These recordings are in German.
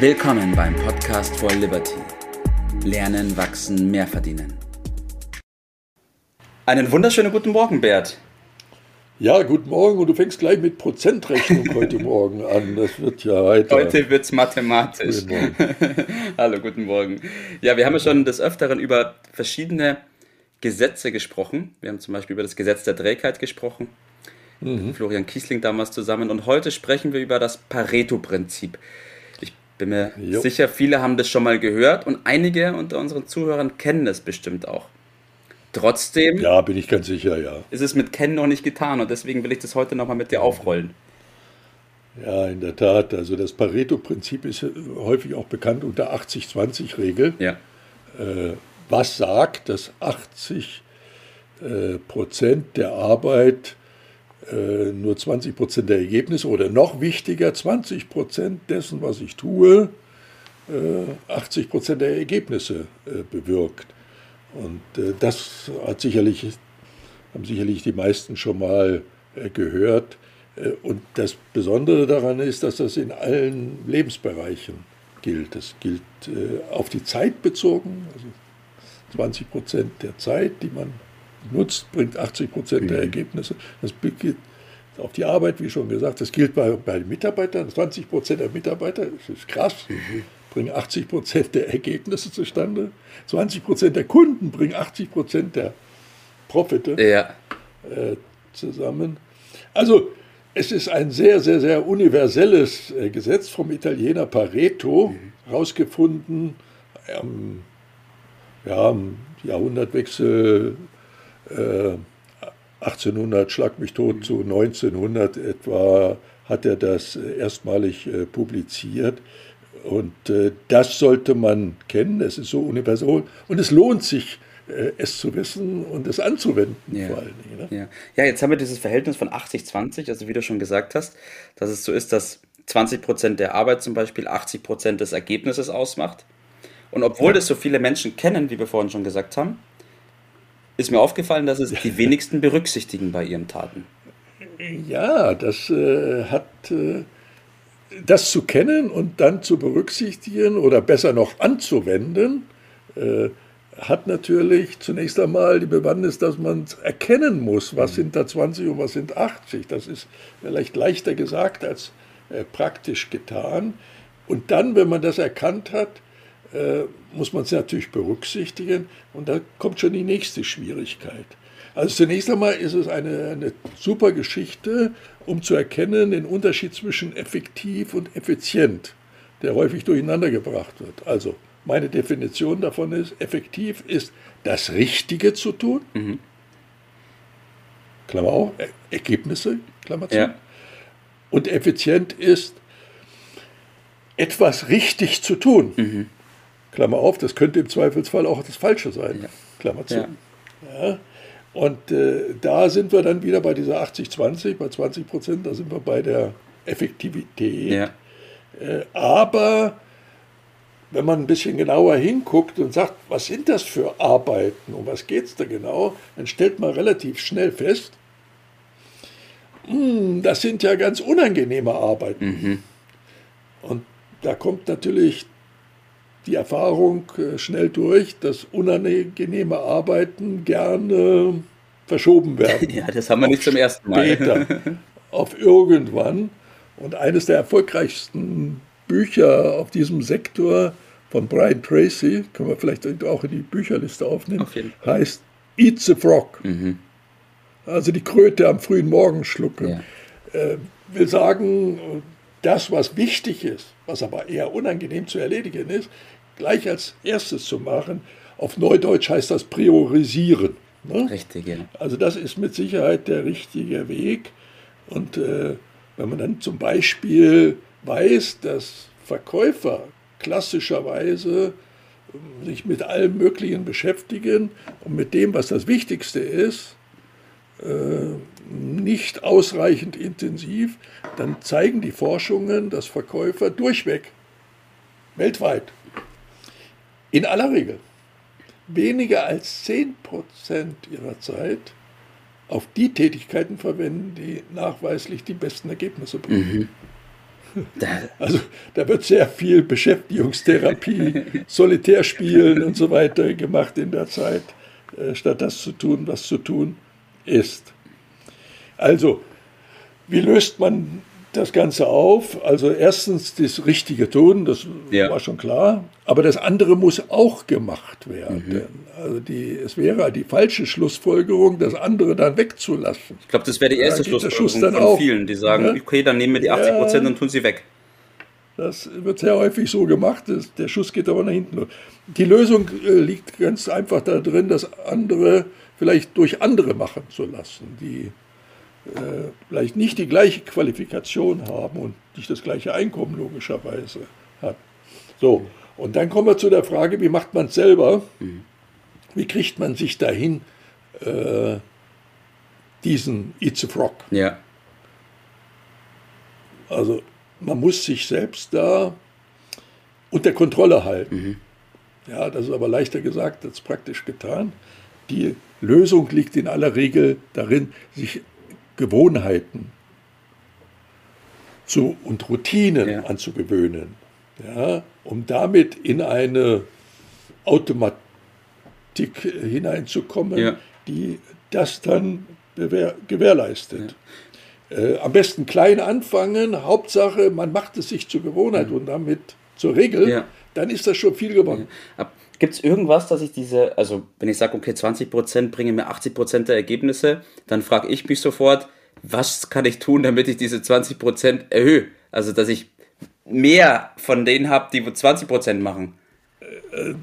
Willkommen beim Podcast for Liberty. Lernen, wachsen, mehr verdienen. Einen wunderschönen guten Morgen, Bert. Ja, guten Morgen und du fängst gleich mit Prozentrechnung heute Morgen an. Das wird ja weiter. Heute wird es mathematisch. Guten Hallo, guten Morgen. Ja, wir haben ja schon des Öfteren über verschiedene Gesetze gesprochen. Wir haben zum Beispiel über das Gesetz der Trägheit gesprochen. Mhm. Florian Kiesling damals zusammen. Und heute sprechen wir über das Pareto-Prinzip. Bin mir jo. sicher, viele haben das schon mal gehört und einige unter unseren Zuhörern kennen es bestimmt auch. Trotzdem. Ja, bin ich ganz sicher, ja. Ist es mit Kennen noch nicht getan und deswegen will ich das heute nochmal mit dir aufrollen. Ja, in der Tat. Also das Pareto-Prinzip ist häufig auch bekannt unter 80-20-Regel. Ja. Äh, was sagt, dass 80 äh, Prozent der Arbeit äh, nur 20 Prozent der Ergebnisse oder noch wichtiger, 20 Prozent dessen, was ich tue, 80 äh, Prozent der Ergebnisse äh, bewirkt. Und äh, das hat sicherlich, haben sicherlich die meisten schon mal äh, gehört. Und das Besondere daran ist, dass das in allen Lebensbereichen gilt. Das gilt auf die Zeit bezogen. Also 20 Prozent der Zeit, die man nutzt, bringt 80 Prozent der mhm. Ergebnisse. Das gilt auf die Arbeit, wie schon gesagt. Das gilt bei, bei Mitarbeitern. 20 Prozent der Mitarbeiter, das ist krass. Mhm bringen 80 Prozent der Ergebnisse zustande. 20 Prozent der Kunden bringen 80 Prozent der Profite ja. äh, zusammen. Also es ist ein sehr, sehr, sehr universelles äh, Gesetz vom Italiener Pareto, mhm. rausgefunden ähm, ja, am Jahrhundertwechsel äh, 1800, schlag mich tot, mhm. zu 1900 etwa hat er das äh, erstmalig äh, publiziert. Und äh, das sollte man kennen, es ist so universal und es lohnt sich, äh, es zu wissen und es anzuwenden ja. vor allen Dingen. Ne? Ja. ja, jetzt haben wir dieses Verhältnis von 80-20, also wie du schon gesagt hast, dass es so ist, dass 20 Prozent der Arbeit zum Beispiel 80 Prozent des Ergebnisses ausmacht. Und obwohl ja. das so viele Menschen kennen, wie wir vorhin schon gesagt haben, ist mir aufgefallen, dass es die wenigsten berücksichtigen bei ihren Taten. Ja, das äh, hat äh, das zu kennen und dann zu berücksichtigen oder besser noch anzuwenden, äh, hat natürlich zunächst einmal die Bewandtnis, dass man erkennen muss, was sind da 20 und was sind 80. Das ist vielleicht leichter gesagt als äh, praktisch getan. Und dann, wenn man das erkannt hat, äh, muss man es natürlich berücksichtigen. Und da kommt schon die nächste Schwierigkeit. Also zunächst einmal ist es eine, eine super Geschichte, um zu erkennen den Unterschied zwischen effektiv und effizient, der häufig durcheinander gebracht wird. Also meine Definition davon ist, effektiv ist das Richtige zu tun, mhm. Klammer auf, Ergebnisse, Klammer zu. Ja. Und effizient ist, etwas richtig zu tun. Mhm. Klammer auf, das könnte im Zweifelsfall auch das Falsche sein. Ja. Klammer zu. Ja. Ja. Und äh, da sind wir dann wieder bei dieser 80-20, bei 20 Prozent, da sind wir bei der Effektivität. Ja. Äh, aber wenn man ein bisschen genauer hinguckt und sagt, was sind das für Arbeiten, um was geht es da genau, dann stellt man relativ schnell fest, mh, hm, das sind ja ganz unangenehme Arbeiten. Mhm. Und da kommt natürlich die Erfahrung äh, schnell durch, dass unangenehme Arbeiten gerne verschoben werden. Ja, das haben wir nicht zum ersten Mal. Später, auf irgendwann. Und eines der erfolgreichsten Bücher auf diesem Sektor von Brian Tracy, können wir vielleicht auch in die Bücherliste aufnehmen, auf heißt Eat the Frog. Mhm. Also die Kröte am frühen Morgen schlucken. Ja. Äh, will sagen, das, was wichtig ist, was aber eher unangenehm zu erledigen ist, gleich als erstes zu machen. Auf Neudeutsch heißt das priorisieren. Ne? Richtig, ja. Also das ist mit Sicherheit der richtige Weg. Und äh, wenn man dann zum Beispiel weiß, dass Verkäufer klassischerweise ähm, sich mit allem Möglichen beschäftigen und mit dem, was das Wichtigste ist, nicht ausreichend intensiv, dann zeigen die Forschungen, dass Verkäufer durchweg weltweit in aller Regel weniger als 10% ihrer Zeit auf die Tätigkeiten verwenden, die nachweislich die besten Ergebnisse bringen. Mhm. Also da wird sehr viel Beschäftigungstherapie, Solitärspielen und so weiter gemacht in der Zeit, äh, statt das zu tun, was zu tun ist. Also, wie löst man das Ganze auf. Also erstens das richtige Tun, das ja. war schon klar, aber das andere muss auch gemacht werden. Mhm. Also die, es wäre die falsche Schlussfolgerung, das andere dann wegzulassen. Ich glaube, das wäre die erste Schlussfolgerung von auch. vielen, die sagen, ja? okay, dann nehmen wir die 80 Prozent ja. und tun sie weg. Das wird sehr häufig so gemacht, der Schuss geht aber nach hinten. Die Lösung äh, liegt ganz einfach darin, das andere vielleicht durch andere machen zu lassen, die äh, vielleicht nicht die gleiche Qualifikation haben und nicht das gleiche Einkommen logischerweise hat. So, und dann kommen wir zu der Frage, wie macht man es selber? Wie kriegt man sich dahin, äh, diesen It's a Frog? Ja. Also man muss sich selbst da unter Kontrolle halten. Mhm. Ja, das ist aber leichter gesagt als praktisch getan. Die Lösung liegt in aller Regel darin, sich Gewohnheiten zu, und Routinen ja. anzugewöhnen, ja, um damit in eine Automatik hineinzukommen, ja. die das dann gewährleistet. Äh, am besten klein anfangen, Hauptsache, man macht es sich zur Gewohnheit und damit zur Regel, dann ist das schon viel gewonnen. Gibt es irgendwas, dass ich diese, also wenn ich sage, okay, 20% bringen mir 80% der Ergebnisse, dann frage ich mich sofort, was kann ich tun, damit ich diese 20% erhöhe? Also, dass ich mehr von denen habe, die 20% machen.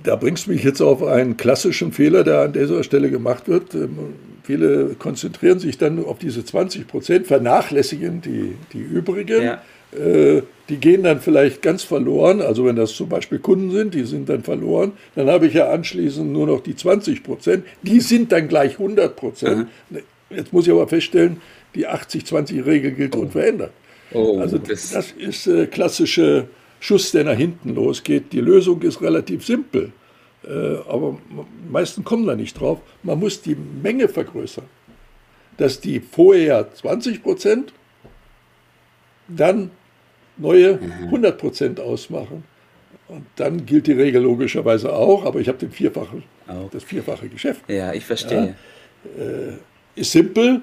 Da bringst du mich jetzt auf einen klassischen Fehler, der an dieser Stelle gemacht wird. Viele konzentrieren sich dann auf diese 20% vernachlässigen die, die übrigen. Ja. Äh, die gehen dann vielleicht ganz verloren. Also wenn das zum Beispiel Kunden sind, die sind dann verloren. Dann habe ich ja anschließend nur noch die 20 Prozent. Die sind dann gleich 100 Prozent. Mhm. Jetzt muss ich aber feststellen, die 80-20-Regel gilt oh. unverändert. Oh, also das, das ist äh, klassische Schuss, der nach hinten losgeht. Die Lösung ist relativ simpel, aber die meisten kommen da nicht drauf. Man muss die Menge vergrößern, dass die vorher 20 Prozent dann neue 100 mhm. Prozent ausmachen. Und dann gilt die Regel logischerweise auch, aber ich habe den vierfachen, oh. das vierfache Geschäft. Ja, ich verstehe. Ja, äh, ist simpel,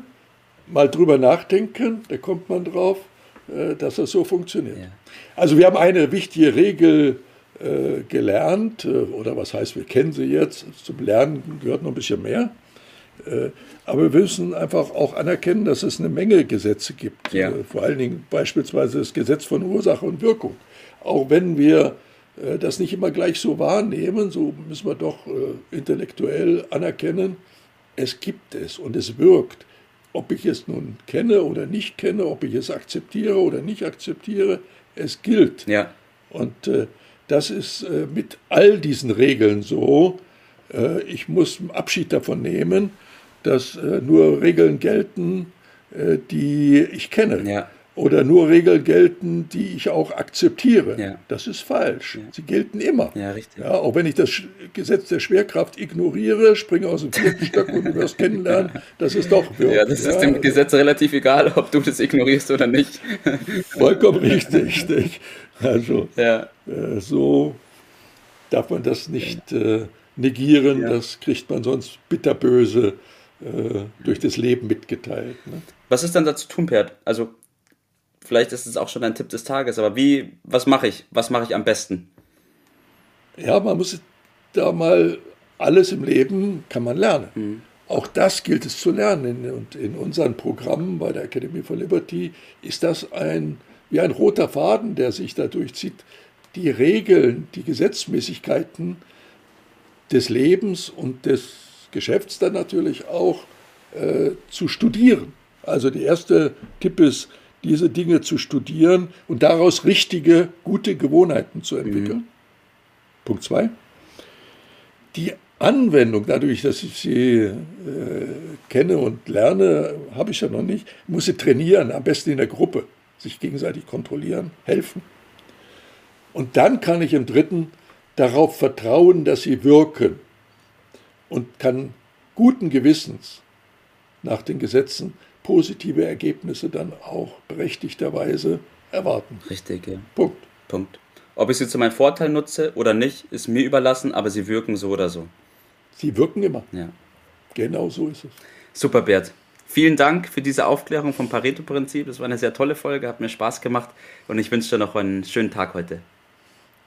mal drüber nachdenken, da kommt man drauf, äh, dass das so funktioniert. Ja. Also wir haben eine wichtige Regel äh, gelernt, äh, oder was heißt, wir kennen sie jetzt, zum Lernen gehört noch ein bisschen mehr. Äh, aber wir müssen einfach auch anerkennen, dass es eine Menge Gesetze gibt. Ja. Äh, vor allen Dingen beispielsweise das Gesetz von Ursache und Wirkung. Auch wenn wir das nicht immer gleich so wahrnehmen, so müssen wir doch intellektuell anerkennen, es gibt es und es wirkt. Ob ich es nun kenne oder nicht kenne, ob ich es akzeptiere oder nicht akzeptiere, es gilt. Ja. Und das ist äh, mit all diesen Regeln so. Äh, ich muss Abschied davon nehmen, dass äh, nur Regeln gelten, die ich kenne. Ja oder nur Regeln gelten, die ich auch akzeptiere. Ja. Das ist falsch. Ja. Sie gelten immer. Ja, richtig. Ja, auch wenn ich das Gesetz der Schwerkraft ignoriere, springe aus dem vierten Stock und du wirst kennenlernen, dass es doch wirkt. Ja, das ist dem Gesetz relativ egal, ob du das ignorierst oder nicht. Vollkommen richtig. Also äh, so darf man das nicht äh, negieren, das kriegt man sonst bitterböse äh, durch das Leben mitgeteilt. Ne? Was ist dann dazu tun, Pert? Also vielleicht ist es auch schon ein Tipp des Tages, aber wie, was mache ich? Was mache ich am besten? Ja, man muss da mal alles im Leben kann man lernen. Mhm. Auch das gilt es zu lernen. Und in unseren Programmen bei der Academy for Liberty ist das ein, wie ein roter Faden, der sich da durchzieht. Die Regeln, die Gesetzmäßigkeiten des Lebens und des Geschäfts dann natürlich auch äh, zu studieren. Also der erste Tipp ist, diese Dinge zu studieren und daraus richtige, gute Gewohnheiten zu entwickeln. Mhm. Punkt zwei. Die Anwendung, dadurch, dass ich sie äh, kenne und lerne, habe ich ja noch nicht, muss sie trainieren, am besten in der Gruppe, sich gegenseitig kontrollieren, helfen. Und dann kann ich im dritten darauf vertrauen, dass sie wirken und kann guten Gewissens nach den Gesetzen positive Ergebnisse dann auch berechtigterweise erwarten. Richtig, ja. Punkt. Punkt. Ob ich sie zu meinem Vorteil nutze oder nicht, ist mir überlassen, aber sie wirken so oder so. Sie wirken immer. Ja. Genau so ist es. Super, Bert. Vielen Dank für diese Aufklärung vom Pareto-Prinzip. Das war eine sehr tolle Folge, hat mir Spaß gemacht und ich wünsche dir noch einen schönen Tag heute.